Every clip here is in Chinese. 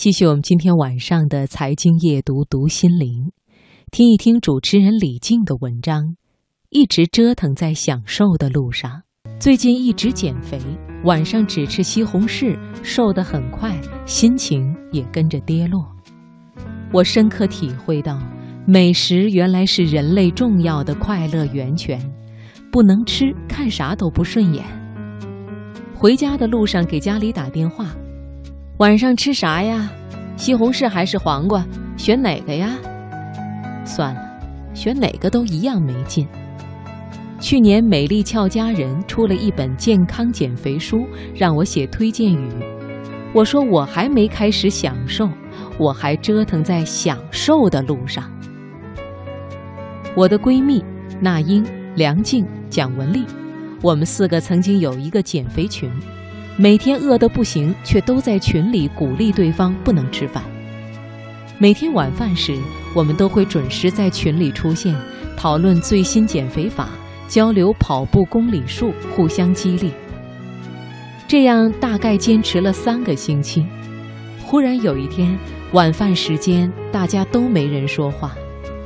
继续我们今天晚上的财经夜读读心灵，听一听主持人李静的文章。一直折腾在享受的路上，最近一直减肥，晚上只吃西红柿，瘦得很快，心情也跟着跌落。我深刻体会到，美食原来是人类重要的快乐源泉，不能吃，看啥都不顺眼。回家的路上给家里打电话。晚上吃啥呀？西红柿还是黄瓜？选哪个呀？算了，选哪个都一样没劲。去年美丽俏佳人出了一本健康减肥书，让我写推荐语。我说我还没开始享受，我还折腾在享受的路上。我的闺蜜那英、梁静、蒋雯丽，我们四个曾经有一个减肥群。每天饿得不行，却都在群里鼓励对方不能吃饭。每天晚饭时，我们都会准时在群里出现，讨论最新减肥法，交流跑步公里数，互相激励。这样大概坚持了三个星期。忽然有一天，晚饭时间大家都没人说话，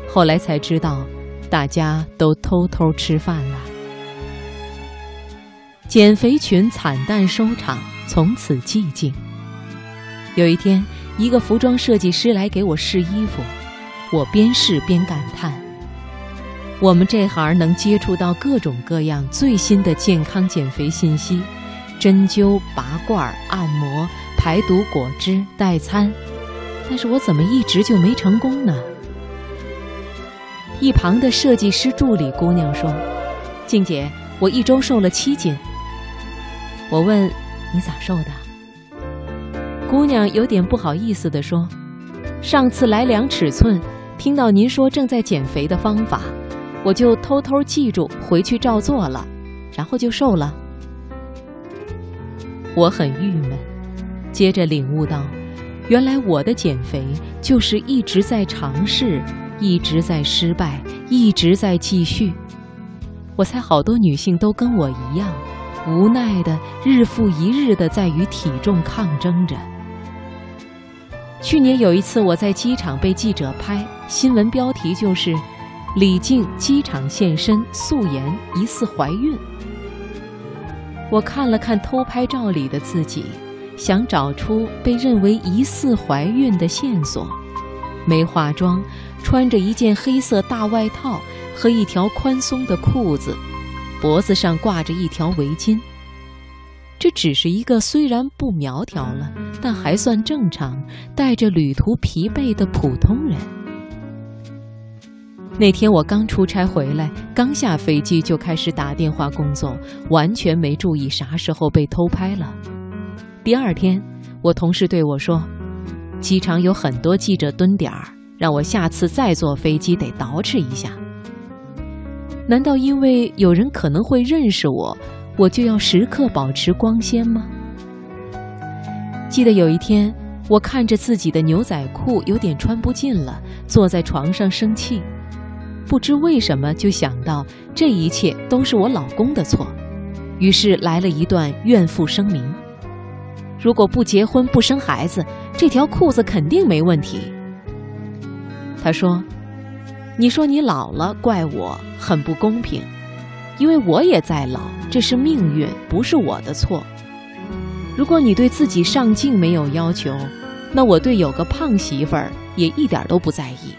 后来才知道，大家都偷偷吃饭了。减肥群惨淡收场，从此寂静。有一天，一个服装设计师来给我试衣服，我边试边感叹：我们这行能接触到各种各样最新的健康减肥信息，针灸、拔罐、按摩、排毒、果汁、代餐，但是我怎么一直就没成功呢？一旁的设计师助理姑娘说：“静姐，我一周瘦了七斤。”我问：“你咋瘦的？”姑娘有点不好意思地说：“上次来量尺寸，听到您说正在减肥的方法，我就偷偷记住回去照做了，然后就瘦了。”我很郁闷，接着领悟到，原来我的减肥就是一直在尝试，一直在失败，一直在继续。我猜好多女性都跟我一样。无奈的日复一日的在与体重抗争着。去年有一次我在机场被记者拍，新闻标题就是“李静机场现身素颜疑似怀孕”。我看了看偷拍照里的自己，想找出被认为疑似怀孕的线索。没化妆，穿着一件黑色大外套和一条宽松的裤子。脖子上挂着一条围巾，这只是一个虽然不苗条了，但还算正常、带着旅途疲惫的普通人。那天我刚出差回来，刚下飞机就开始打电话工作，完全没注意啥时候被偷拍了。第二天，我同事对我说：“机场有很多记者蹲点儿，让我下次再坐飞机得捯饬一下。”难道因为有人可能会认识我，我就要时刻保持光鲜吗？记得有一天，我看着自己的牛仔裤有点穿不进了，坐在床上生气，不知为什么就想到这一切都是我老公的错，于是来了一段怨妇声明：如果不结婚不生孩子，这条裤子肯定没问题。他说。你说你老了，怪我很不公平，因为我也在老，这是命运，不是我的错。如果你对自己上镜没有要求，那我对有个胖媳妇儿也一点都不在意。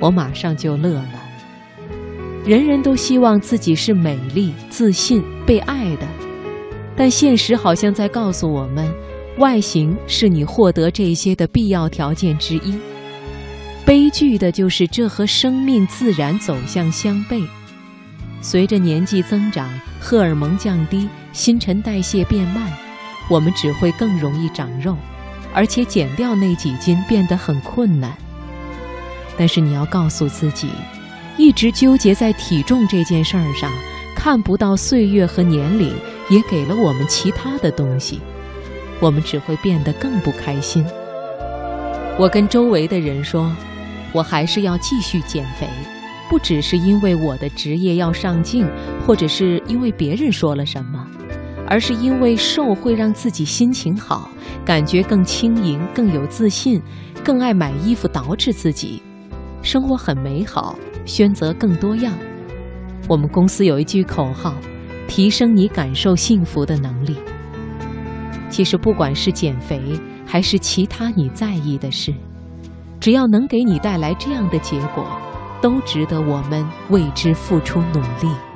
我马上就乐了。人人都希望自己是美丽、自信、被爱的，但现实好像在告诉我们，外形是你获得这些的必要条件之一。悲剧的就是这和生命自然走向相悖。随着年纪增长，荷尔蒙降低，新陈代谢变慢，我们只会更容易长肉，而且减掉那几斤变得很困难。但是你要告诉自己，一直纠结在体重这件事儿上，看不到岁月和年龄也给了我们其他的东西，我们只会变得更不开心。我跟周围的人说。我还是要继续减肥，不只是因为我的职业要上镜，或者是因为别人说了什么，而是因为瘦会让自己心情好，感觉更轻盈、更有自信，更爱买衣服捯饬自己，生活很美好，选择更多样。我们公司有一句口号：提升你感受幸福的能力。其实，不管是减肥还是其他你在意的事，只要能给你带来这样的结果，都值得我们为之付出努力。